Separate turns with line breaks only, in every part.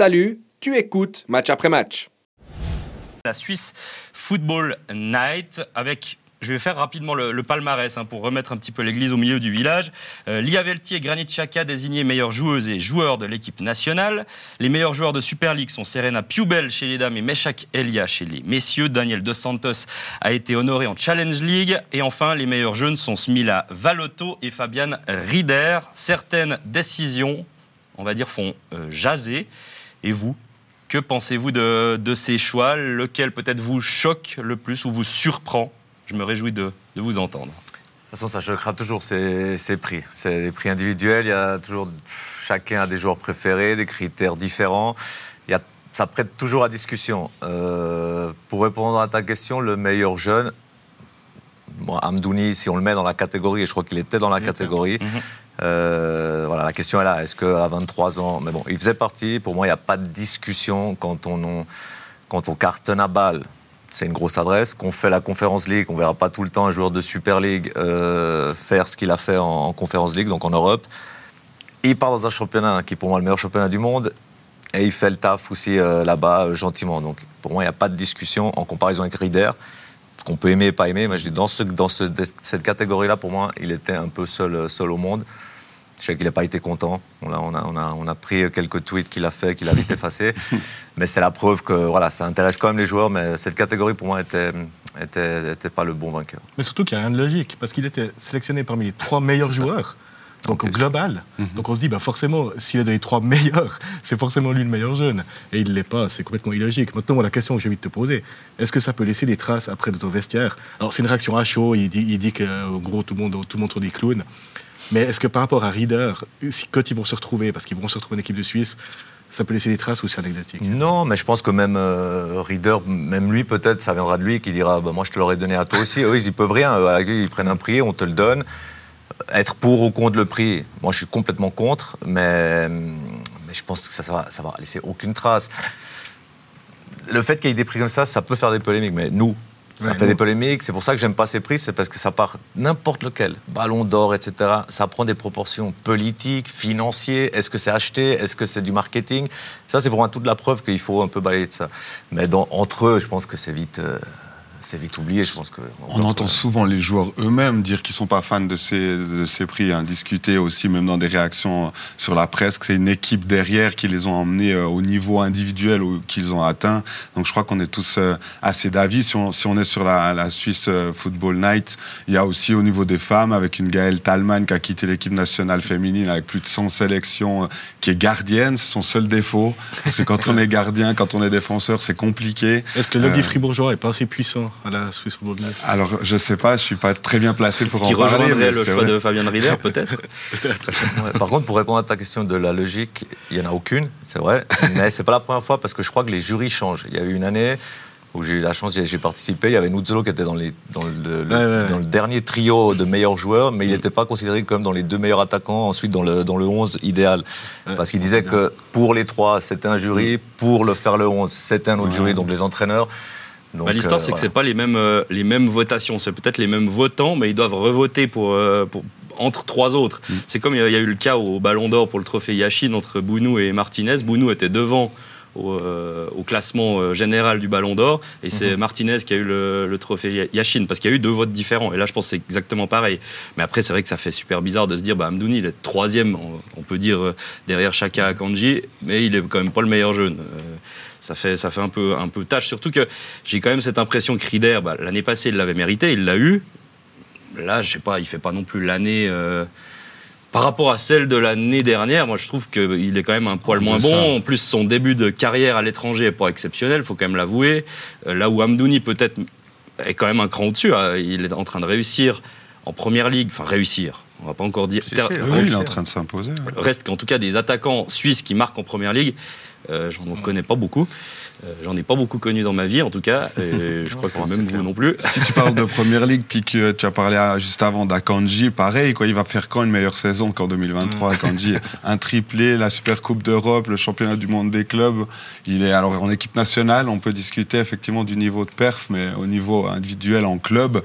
Salut, tu écoutes match après match.
La Suisse Football Night avec je vais faire rapidement le, palmarès hein, pour remettre un petit peu l'église au milieu du village. Euh, Lia Velti et Granit Xhaka désignés meilleures joueuses et joueurs de l'équipe nationale. Les meilleurs joueurs de Super League sont Serena Piubel chez les dames et Meshak Elia chez les messieurs. Daniel Dos Santos a été honoré en Challenge League. Et enfin, les meilleurs jeunes sont Smila Valotto et Fabian Rieder. Certaines décisions, on va dire, font euh, jaser. Et vous, que pensez-vous de, de, ces choix? Lequel peut-être vous choque le plus ou vous surprend? Je me réjouis de, vous entendre. De
toute façon, ça choquera toujours ces, prix. C'est des prix individuels. Il y a toujours chacun a des joueurs préférés, des critères différents. Il y a, ça prête toujours à discussion. Euh, pour répondre à ta question, le meilleur jeune, bon, Amdouni, si on le met dans la catégorie, et je crois qu'il était dans la catégorie. Mhm. Euh, voilà, la question est là. Est-ce qu'à 23 ans, mais bon, il faisait partie. Pour moi, il n'y a pas de discussion quand on, cartonne à balle c'est une grosse adresse. Qu'on fait la Conférence League, on verra pas tout le temps un joueur de Super League euh, faire ce qu'il a fait en, Conférence League, donc en Europe. Il part dans un championnat qui est pour moi le meilleur championnat du monde. Et il fait le taf aussi euh, là-bas gentiment. Donc pour moi, il n'y a pas de discussion en comparaison avec Rieder, qu'on peut aimer et pas aimer. Mais je dis dans, ce, dans cette catégorie-là, pour moi, il était un peu seul au monde. Je sais qu'il n'a pas été content. On a, on, a, on, a, on a, pris quelques tweets qu'il a fait, qu'il a vite effacé. mais c'est la preuve que voilà, ça intéresse quand même les joueurs. Mais cette catégorie, pour moi, était, était, était pas le bon vainqueur.
Mais surtout qu'il n'y a rien de logique, parce qu'il était sélectionné parmi les trois meilleurs joueurs. Donc au global. Mhm. Donc on se dit, bah forcément, s'il est dans les trois meilleurs, c'est forcément lui le meilleur jeune. Et il ne l'est pas, c'est complètement illogique. Maintenant, la question que j'ai envie de te poser, est-ce que ça peut laisser des traces après de ton vestiaire? Alors c'est une réaction à chaud, il dit, il dit que gros, tout le monde, tout le monde sont des clowns. Mais est-ce que par rapport à Reader, quand ils vont se retrouver, parce qu'ils vont se retrouver en équipe de Suisse, ça peut laisser des traces ou c'est anecdotique
Non, mais je pense que même euh, Reader, même lui peut-être, ça viendra de lui qui dira bah, Moi je te l'aurais donné à toi aussi. Eux, ils peuvent rien. Ils prennent un prix, on te le donne. Être pour ou contre le prix, moi je suis complètement contre, mais, je pense que ça, ça, va, va laisser aucune trace. Le fait qu'il y ait des prix comme ça, ça peut faire des polémiques, mais nous, ça fait des polémiques. C'est pour ça que j'aime pas ces prix, c'est parce que ça part n'importe lequel, ballon d'or, etc. Ça prend des proportions politiques, financières. Est-ce que c'est acheté? Est-ce que c'est du marketing? Ça, c'est pour moi toute la preuve qu'il faut un peu balayer de ça. Mais dans, entre eux, je pense que c'est vite. Euh, c'est vite oublié, je pense que.
On, entend souvent les joueurs eux-mêmes dire qu'ils sont pas fans de ces, de ces prix, hein, discuter aussi, même dans des réactions sur la presse, que c'est une équipe derrière qui les ont emmenés euh, au niveau individuel qu'ils ont atteint. Donc je crois qu'on est tous euh, assez d'avis. Si on, si on est sur la, la, Suisse euh, Football Night, il y a aussi au niveau des femmes, avec une Gaëlle Talman qui a quitté l'équipe nationale féminine avec plus de 100 sélections, qui est gardienne, c'est son seul défaut. Parce que quand on est gardien, quand on est défenseur, c'est compliqué.
Est-ce que le lobby fribourgeois est pas assez puissant? À la Swiss Football
Alors, je sais pas, je suis pas très bien placé pour
en parler. Ce qui le choix de Fabien Rieder, peut-être
Par contre, pour répondre à ta question de la logique, il y en a aucune, c'est vrai, mais c'est pas la première fois parce que je crois que les jurys changent. Il y a eu une année où j'ai eu la chance, j'ai participé. Il y avait Nuzzolo qui était dans, les, dans, le, dans, le, dernier trio de meilleurs joueurs, mais il n'était pas considéré comme dans les deux meilleurs attaquants, ensuite dans le, dans le 11 idéal. Parce qu'il disait que pour les trois, c'était un jury, pour le faire le 11, c'était un autre jury, donc les entraîneurs.
Bah, l'histoire, euh, c'est que c'est pas les mêmes, euh, les mêmes votations. C'est peut-être les mêmes votants, mais ils doivent revoter pour, euh, entre trois autres. Mm. C'est comme il y, a eu le cas au Ballon d'Or pour le trophée Yachine entre Bounou et Martinez. Bounou était devant au, classement général du Ballon d'Or. Et c'est mm-hmm. Martinez qui a eu le, trophée Yachine, parce qu'il y a eu deux votes différents. Et là, je pense que c'est exactement pareil. Mais après, c'est vrai que ça fait super bizarre de se dire, bah, Amdouni, il est troisième, on, peut dire, derrière Chaka Akanji, mais il est quand même pas le meilleur jeune ça fait, ça fait un, peu, un peu tâche. Surtout que j'ai quand même cette impression que Rieder, bah, l'année passée, il l'avait mérité, il l'a eu. Là, je sais pas, il fait pas non plus l'année. Euh, par rapport à celle de l'année dernière, moi je trouve qu'il est quand même un poil moins bon. En plus, son début de carrière à l'étranger n'est pas exceptionnel, il faut quand même l'avouer. Euh, là où Amdouni peut-être est quand même un cran au-dessus, hein. il est en train de réussir en première ligue, enfin réussir. On va pas encore dire.
oui, il est en train de s'imposer.
Reste qu'en tout cas des attaquants suisses qui marquent en première ligue, euh, j'en connais pas beaucoup. Euh, j'en ai pas beaucoup connu dans ma vie, en tout cas. Et je crois que même vous non plus.
Si tu parles de Première Ligue, puis que tu as parlé juste avant d'Akanji, pareil, quoi, il va faire quand une meilleure saison qu'en 2023 Akanji Un triplé, la Super Coupe d'Europe, le championnat du monde des clubs. Il est alors en équipe nationale, on peut discuter effectivement du niveau de perf, mais au niveau individuel en club,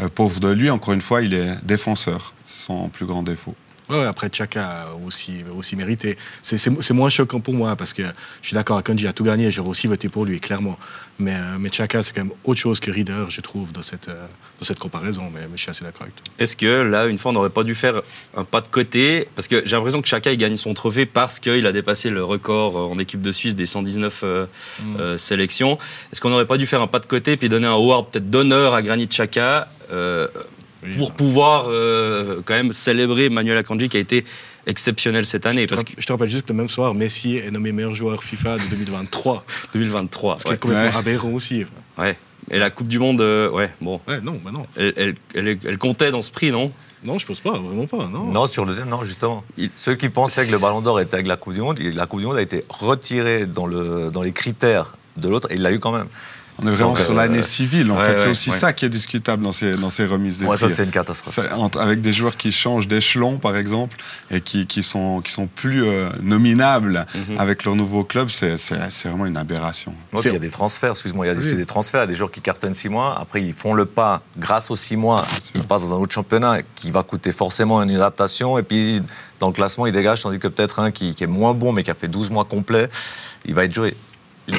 euh, pauvre de lui, encore une fois, il est défenseur, sans plus grand défaut.
Ouais, après Chaka aussi, aussi mérité. C'est moins choquant pour moi parce que je suis d'accord, Kanji a tout gagné, j'aurais aussi voté pour lui, clairement. Mais, euh, mais Chaka, c'est quand même autre chose que Reader, je trouve, dans cette, euh, dans cette comparaison. Mais, je suis assez d'accord avec toi.
Est-ce que là, une fois, on n'aurait pas dû faire un pas de côté? Parce que j'ai l'impression que Chaka, il gagne son trophée parce qu'il a dépassé le record en équipe de Suisse des 119 mm. sélections. Est-ce qu'on n'aurait pas dû faire un pas de côté puis donner un award peut-être d'honneur à Granit Chaka pour pouvoir euh, quand même célébrer Manuel Akanji qui a été exceptionnel cette année.
Je te, parce que... je te rappelle juste que le même soir, Messi est nommé meilleur joueur FIFA de 2023.
2023.
Ce qui est complètement aberrant aussi.
Ouais. Et la Coupe du Monde, euh, ouais, bon.
Ouais, non, bah non.
Elle, elle, comptait dans ce prix, non?
Non, je pense pas, vraiment pas. Non,
non sur le deuxième, non, justement. Ceux qui pensaient que le Ballon d'Or était avec la Coupe du Monde, la Coupe du Monde a été retirée dans, le, dans les critères de l'autre, et il l'a eu quand même.
On est vraiment sur l'année euh, civile. En fait, c'est aussi ça qui est discutable dans ces, dans ces remises de
ouais, ça, c'est une catastrophe.
Avec des joueurs qui changent d'échelon, par exemple, et qui, qui, sont, qui sont plus euh, nominables mhm. avec leur nouveau club, c'est vraiment une aberration.
il y a des transferts, excuse-moi, il y a des, des transferts, des joueurs qui cartonnent six mois, après ils font le pas, grâce aux six mois, ils passent dans un autre championnat qui va coûter forcément une adaptation, et puis dans le classement, ils dégagent, tandis que peut-être un qui, qui, est moins bon, mais qui a fait 12 mois complets, il va être joué les,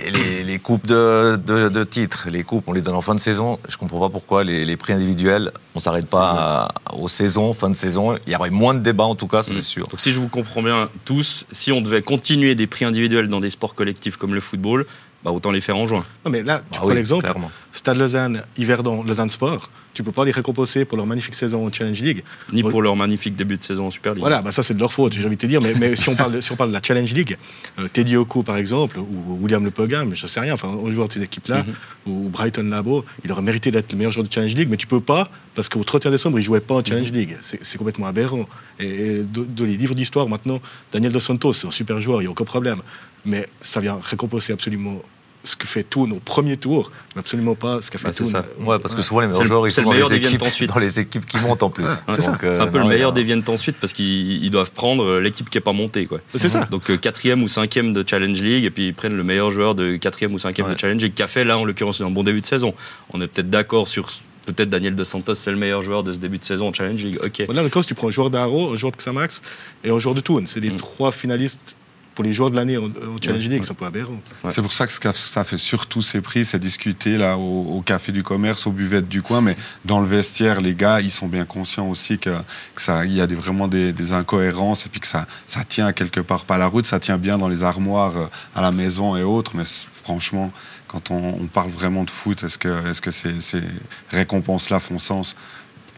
coupes de, titres, les coupes, on les donne en fin de saison. Je ne comprends pas pourquoi les, prix individuels, on ne s'arrête pas aux saisons, fin de saison. Il y aurait moins de débats en tout cas, c'est mm. sûr.
Donc si je vous comprends bien tous, si on devait continuer des prix individuels dans des sports collectifs comme le football, bah, autant les faire en juin.
Non, mais là, tu ah prends l'exemple, Stade Lausanne, Yverdon, Lausanne Sport, tu peux pas les récompenser pour leur magnifique saison en Challenge League.
Ni pour leur magnifique début de saison en Super League.
Voilà, bah ça c'est de leur faute, j'ai envie de te dire. Mais, mais si, on parle, si on parle de la Challenge League, euh, Teddy Oko par exemple, ou William Le Pogam, je sais rien, enfin, un joueur de ces équipes-là, mhm. ou Brighton Labo, il aurait mérité d'être le meilleur joueur de Challenge League, mais tu peux pas, parce qu'au 31 décembre, il jouait pas en Challenge mhm. League. C'est complètement aberrant. Et, de, les livres d'histoire maintenant, Daniel Dos Santos, c'est un super joueur, il n'y a aucun problème. Mais ça vient récompenser absolument ce que fait tout nos premiers tours, mais absolument pas ce qu'a fait tout.
Ça. Ouais, parce que souvent les meilleurs joueurs ils sont dans les, équipes, dans les, équipes, qui montent en plus.
c'est un peu le meilleur des viennent ensuite parce qu'ils doivent prendre l'équipe qui n'est pas montée.
C'est ça.
Donc euh, quatrième ou cinquième de Challenge League et puis ils prennent le meilleur joueur de quatrième ou cinquième de Challenge League qui a fait là en l'occurrence un bon début de saison. On est peut-être d'accord sur peut-être Daniel Dos Santos, c'est le meilleur joueur de ce début de saison en Challenge League. Ok.
Là, le tu prends un joueur d'Aro, un joueur de Xamax et un joueur de Toon. C'est les mm. trois finalistes pour les joueurs de l'année au, Challenge League, c'est un peu aberrant.
C'est pour ça que ça fait surtout ces prix, c'est discuter là au, café du commerce, aux buvettes du coin, mais dans le vestiaire, les gars, ils sont bien conscients aussi que, ça, il y a des, vraiment des, incohérences et puis que ça, ça tient quelque part pas la route, ça tient bien dans les armoires euh, à la maison et autres, mais franchement, quand on, parle vraiment de foot, est-ce que, est-ce que ces, ces récompenses-là font sens?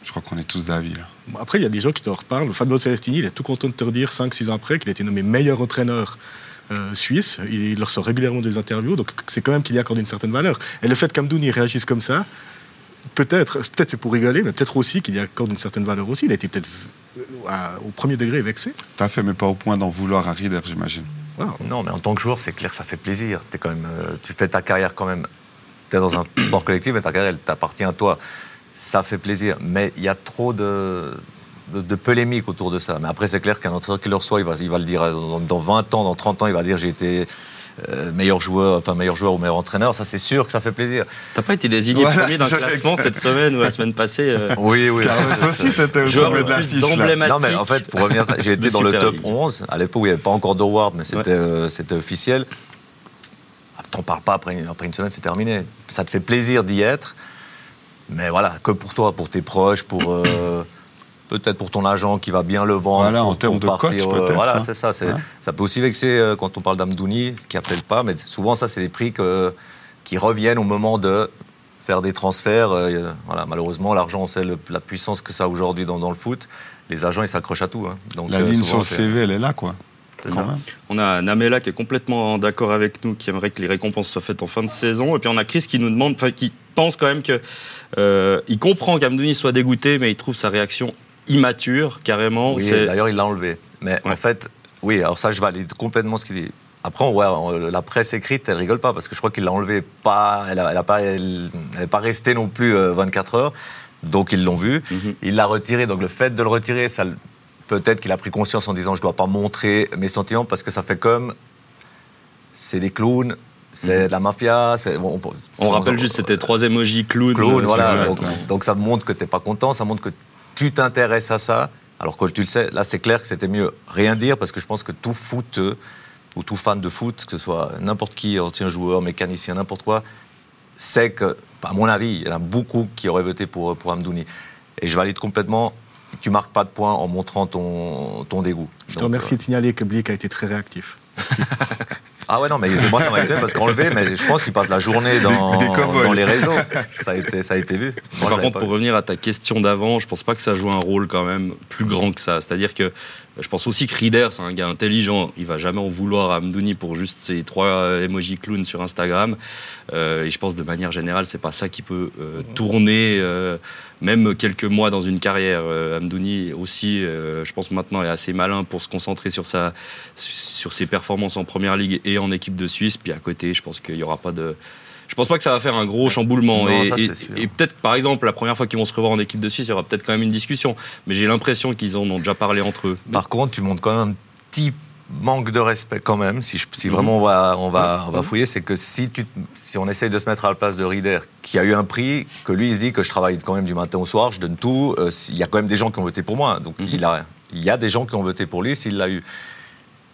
Je crois qu'on est tous d'avis.
Après, il y a des gens qui te reparlent. Fabio Celestini, il est tout content de te redire 5-6 ans après qu'il a été nommé meilleur entraîneur euh, suisse. Il, leur sort régulièrement des interviews, donc c'est quand même qu'il y accorde une certaine valeur. Et le fait qu'Amdouni réagisse comme ça, peut-être, peut-être c'est pour rigoler, mais peut-être aussi qu'il y accorde une certaine valeur aussi. Il a été peut-être au premier degré vexé.
Tout à fait, mais pas au point d'en vouloir à Rieder, j'imagine.
Non, mais en tant que joueur, c'est clair, ça fait plaisir. Es quand même, euh, tu fais ta carrière quand même. Tu es dans un sport collectif, mais ta carrière, elle t'appartient à toi ça fait plaisir. Mais il y a trop de, de, polémiques autour de ça. Mais après, c'est clair qu'un entraîneur qui le reçoit, il va, il va le dire dans, 20 ans, dans 30 ans, il va dire j'ai été euh, meilleur joueur, enfin meilleur joueur ou meilleur entraîneur, ça c'est sûr que ça fait plaisir.
T'as pas été désigné premier dans le classement cette semaine ou la semaine passée euh...
Oui, oui.
aussi, t'étais au joueur le plus
emblématique. Non, mais en fait, pour revenir, j'ai été dans le top 11. À l'époque, où il n'y avait pas encore d'award, mais c'était euh, c'était officiel. T'en parles pas après, après une semaine, c'est terminé. Ça te fait plaisir d'y être. Mais voilà, que pour toi, pour tes proches, pour euh, peut-être pour ton agent qui va bien le vendre.
Voilà, en termes de coach,
euh, peut-être. Voilà, hein. c'est ça. Ça peut aussi vexer euh, quand on parle d'Amdouni, qui appelle pas, mais souvent, ça, c'est des prix que, qui reviennent au moment de faire des transferts. voilà, malheureusement, l'argent, c'est la puissance que ça a aujourd'hui dans, le foot. Les agents, ils s'accrochent à tout. Hein.
Donc, la ligne sur le CV, elle est là, quoi.
On a Namela qui est complètement d'accord avec nous, qui aimerait que les récompenses soient faites en fin de saison. Et puis on a Chris qui nous demande, enfin qui pense quand même que euh, il comprend qu'Amdouni soit dégoûté, mais il trouve sa réaction immature, carrément.
Oui, d'ailleurs il l'a enlevé. Mais en fait, oui, alors ça je valide complètement ce qu'il dit. Après, ouais, la presse écrite, elle rigole pas parce que je crois qu'il l'a enlevé pas, elle n'est pas, elle, pas restée non plus 24 euh, heures. Donc ils l'ont vu, mhm. il l'a retiré. Donc le fait de le retirer, ça peut-être qu'il a pris conscience en disant je ne dois pas montrer mes sentiments parce que ça fait comme c'est des clowns, c'est mhm. de la mafia.
on, rappelle juste, c'était trois émojis clown.
Clown, voilà. Donc, ça montre que tu n'es pas content, ça montre que tu t'intéresses à ça. Alors que tu le sais, là c'est clair que c'était mieux rien dire parce que je pense que tout foot ou tout fan de foot, que ce soit n'importe qui, ancien joueur, mécanicien, n'importe quoi, sait que, à mon avis, il y en a beaucoup qui auraient voté pour, pour Amdouni. Et je valide complètement tu marques pas de points en montrant ton, ton dégoût.
Je te remercie de signaler que Blick a été très réactif.
Ah ouais, non, mais moi, ça m'a été parce qu'enlevé, mais je pense qu'il passe la journée dans, dans, les réseaux. Ça a été, ça a été vu.
Par contre, pour revenir à ta question d'avant, je pense pas que ça joue un rôle quand même plus grand que ça. C'est-à-dire que je pense aussi que Rieder, c'est un gars intelligent. Il va jamais en vouloir à Amdouni pour juste ses trois emojis clowns sur Instagram. Euh, et je pense de manière générale, c'est pas ça qui peut euh, tourner, euh, même quelques mois dans une carrière. Amdouni aussi, je pense maintenant, est assez malin pour se concentrer sur, sa, sur ses performances en première ligue et en équipe de Suisse. Puis à côté, je pense qu'il n'y aura pas de je pense pas que ça va faire un gros chamboulement. et, peut-être, par exemple, la première fois qu'ils vont se revoir en équipe de Suisse, il y aura peut-être quand même une discussion. Mais j'ai l'impression qu'ils en ont déjà parlé entre eux.
Par contre, tu montres quand même un petit manque de respect quand même, si, si mhm. vraiment on va, on va, on va fouiller, c'est que si, tu, si on essaye de se mettre à la place de Rieder, qui a eu un prix, que lui il se dit que je travaille quand même du matin au soir, je donne tout, euh, il y a quand même des gens qui ont voté pour moi, donc mhm. il, a, il y a des gens qui ont voté pour lui s'il l'a eu.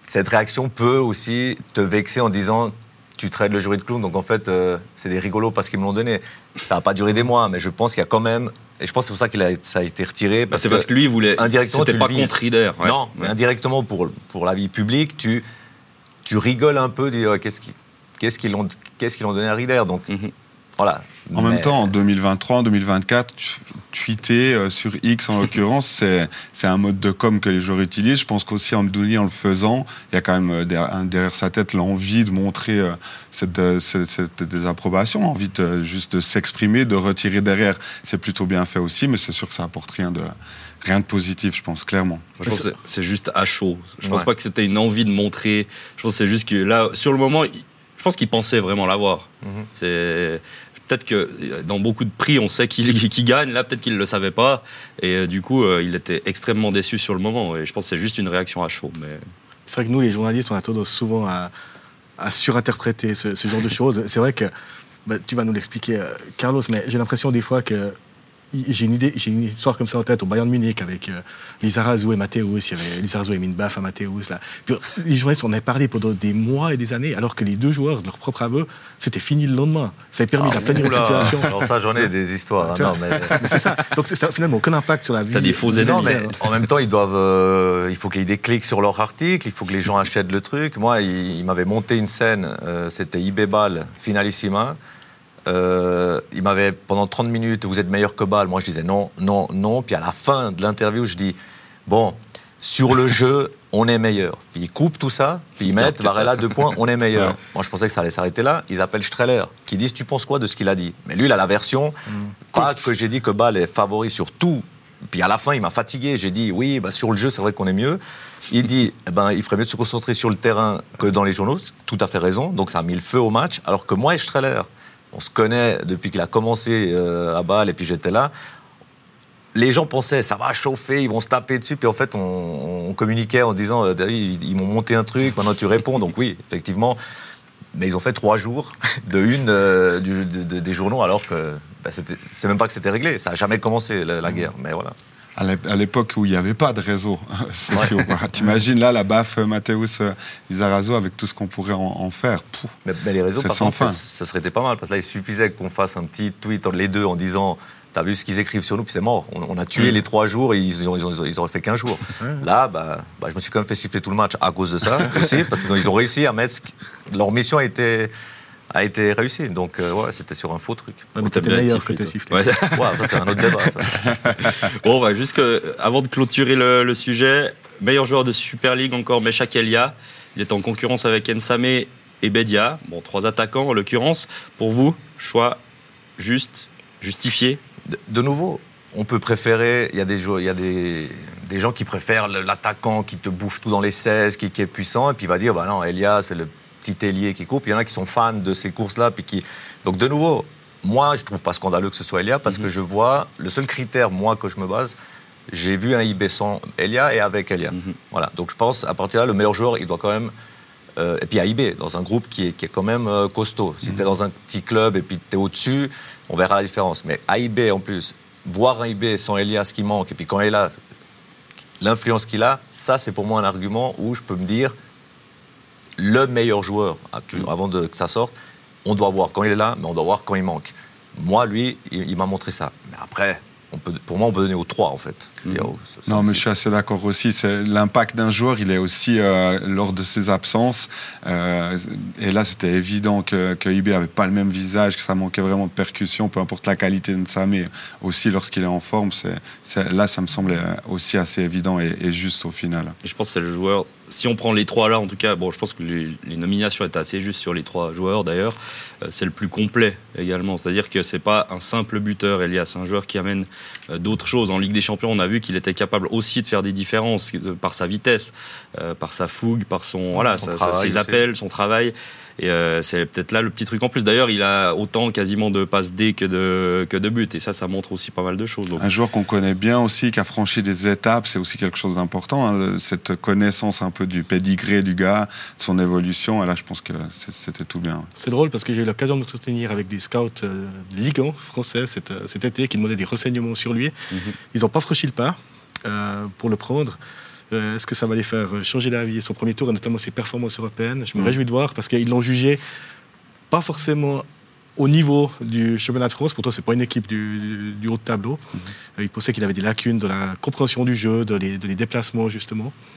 Cette réaction peut aussi te vexer en disant tu traites le jury de clown. Donc en fait, euh, c'est des rigolos parce qu'ils me l'ont donné. Ça n'a pas duré des mois, mais je pense qu'il y a quand même. Et je pense que c'est pour ça qu'il a, ça a été retiré.
Bah, c'est parce que lui, il voulait. Indirectement, c'était pas contre Rider.
Non, mais indirectement, pour, pour la vie publique, tu, tu rigoles un peu, dire qu'est-ce qu'ils qu'est-ce qu'ils ont, qu'est-ce qu'ils ont donné à Rider. Donc mhm. Voilà.
En même temps, en 2023, en 2024, tweeter euh, sur X en l'occurrence, c'est un mode de com que les joueurs utilisent. Je pense qu'aussi Amdouni, en le faisant, il y a quand même euh, derrière, sa tête l'envie de montrer euh, cette, cette, désapprobation, l'envie de, juste de s'exprimer, de retirer derrière. C'est plutôt bien fait aussi, mais c'est sûr que ça apporte rien de, rien de positif, je pense, clairement.
Je pense que c'est juste à chaud. Je pense pas que c'était une envie de montrer. Je pense que c'est juste que là, sur le moment, je pense qu'il pensait vraiment l'avoir. Mhm. C'est peut-être que euh, dans beaucoup de prix, on sait qu'il gagne. Là, peut-être qu'il ne le savait pas. Et euh, du coup, euh, il était extrêmement déçu sur le moment. Et je pense que c'est juste une réaction à chaud. Mais...
C'est vrai que nous, les journalistes, on a tendance souvent à, surinterpréter ce, genre de choses. C'est vrai que bah, tu vas nous l'expliquer, Carlos, mais j'ai l'impression des fois que j'ai une idée, j'ai une histoire comme ça en tête au Bayern de Munich avec euh, Lizarazu et Matthäus. Il y avait Lizarazu et Minbaf à Matthäus. Là. les journalistes en avaient parlé pendant des mois et des années, alors que les deux joueurs, de leur propre aveu, c'était fini le lendemain. Ça a permis ah, d'aplanir une situation.
Alors ça, j'en ai des histoires. Hein, non, mais...
c'est ça. Donc ça, finalement aucun impact sur la vie.
T'as des faux éléments.
mais en même temps, ils doivent, euh, il faut qu'il y ait des clics sur leur article, il faut que les gens achètent le truc. Moi, il, m'avait monté une scène, euh, c'était Ibebal finalissima. Euh, il m'avait pendant 30 minutes, vous êtes meilleur que Bâle. Moi, je disais non, non, non. Puis à la fin de l'interview, je dis bon, sur le jeu, on est meilleur. Puis ils coupent tout ça, puis ils mettent Varela deux points, on est meilleur. Moi, je pensais que ça allait s'arrêter là. Ils appellent Streller, qui disent tu penses quoi de ce qu'il a dit? Mais lui, il a la version, mm. pas que j'ai dit que Bâle est favori sur tout. Puis à la fin, il m'a fatigué. J'ai dit oui, bah, sur le jeu, c'est vrai qu'on est mieux. Il dit eh ben, il ferait mieux de se concentrer sur le terrain que dans les journaux. Tout à fait raison. Donc ça a mis le feu au match. Alors que moi et Streller, on se connaît depuis qu'il a commencé euh, à Bâle et puis j'étais là. Les gens pensaient ça va chauffer, ils vont se taper dessus. Puis en fait, on, communiquait en disant euh, ils, m'ont monté un truc, maintenant tu réponds. Donc oui, effectivement. Mais ils ont fait trois jours de une euh, des journaux alors que bah, c'est même pas que c'était réglé. Ça n'a jamais commencé la guerre. Mais voilà
à l'époque où il n'y avait pas de réseaux sociaux. T'imagines là la baffe Mathéus Izarazo avec tout ce qu'on pourrait en, faire.
mais, les réseaux, par contre, ça, ça, serait pas mal parce que là, il suffisait qu'on fasse un petit tweet entre les deux en disant T'as vu ce qu'ils écrivent sur nous, puis c'est mort. On, a tué mm. les trois jours et ils, ont, ils, auraient fait qu'un jour. Là, bah, bah, je me suis quand même fait siffler tout le match à cause de ça aussi, parce qu'ils ont réussi à mettre. Leur mission a été a été réussi. Donc, euh, ouais, c'était sur un faux truc.
Ouais, mais t'étais meilleur que t'es sifflé. Ouais.
ça, c'est un autre débat, ça.
bon, bah, juste avant de clôturer le, sujet, meilleur joueur de Super League encore, Meshak Elia. Il est en concurrence avec Ensame et Bedia. Bon, trois attaquants en l'occurrence. Pour vous, choix juste, justifié
de, nouveau, on peut préférer. Il y a des, il y a des, des gens qui préfèrent l'attaquant qui te bouffe tout dans les 16, qui, qui est puissant, et puis il va dire bah non, Elia, c'est le petit ailier qui coupe. Il y en a qui sont fans de ces courses-là. Puis qui... Donc, de nouveau, moi, je trouve pas scandaleux que ce soit Elia parce que mhm. je vois, le seul critère, moi, que je me base, j'ai vu un IB sans Elia et avec Elia. Mhm. Voilà. Donc, je pense, à partir de là, le meilleur joueur, il doit quand même. Euh, et puis AIB, dans un groupe qui est, qui est quand même euh, costaud. Si mhm. tu es dans un petit club et puis tu es au-dessus, on verra la différence. Mais AIB en plus, voir un IB sans Elia, ce qui manque, et puis quand Elia, l'influence qu'il a, ça c'est pour moi un argument où je peux me dire le meilleur joueur, avant de, que ça sorte, on doit voir quand il est là, mais on doit voir quand il manque. Moi, lui, il, il m'a montré ça. Mais après, pour moi, on peut donner aux trois, en fait.
Mm. non, mais je suis assez d'accord aussi. L'impact d'un joueur, il est aussi euh, lors de ses absences. Euh, et là, c'était évident que, que IB n'avait pas le même visage, que ça manquait vraiment de percussion, peu importe la qualité de ça, mais aussi lorsqu'il est en forme. là, ça me semblait aussi assez évident et, et juste au final.
Et je pense que c'est le joueur si on prend les trois là, en tout cas, bon, je pense que les, nominations étaient assez justes sur les trois joueurs d'ailleurs. Euh, c'est le plus complet également, c'est-à-dire que c'est pas un simple buteur, Elias, c'est un joueur qui amène euh, d'autres choses. En Ligue des Champions, on a vu qu'il était capable aussi de faire des différences par sa vitesse, euh, par sa fougue, par son voilà, ses appels, son travail. Et euh, c'est peut-être là le petit truc en plus. D'ailleurs, il a autant quasiment de passes D que de, que de buts. Et ça, ça montre aussi pas mal de choses.
Un joueur qu'on connaît bien aussi, qui a franchi des étapes, c'est aussi quelque chose d'important. Hein. Cette connaissance un peu du pédigré du gars, de son évolution. Et là, je pense que c'était tout bien.
C'est drôle parce que j'ai eu l'occasion de me soutenir avec des scouts euh, de Ligue 1 français cet, euh, cet, été qui demandaient des renseignements sur lui. Mhm. Ils n'ont pas franchi le pas pour le prendre. Euh, est-ce que ça va les faire changer d'avis Son premier tour, et notamment ses performances européennes, je me mm. réjouis de voir parce qu'ils l'ont jugé pas forcément au niveau du championnat de France. Pourtant, ce n'est pas une équipe du, haut de tableau. Mm. Euh, il pensait qu'il avait des lacunes de la compréhension du jeu, de les déplacements, justement.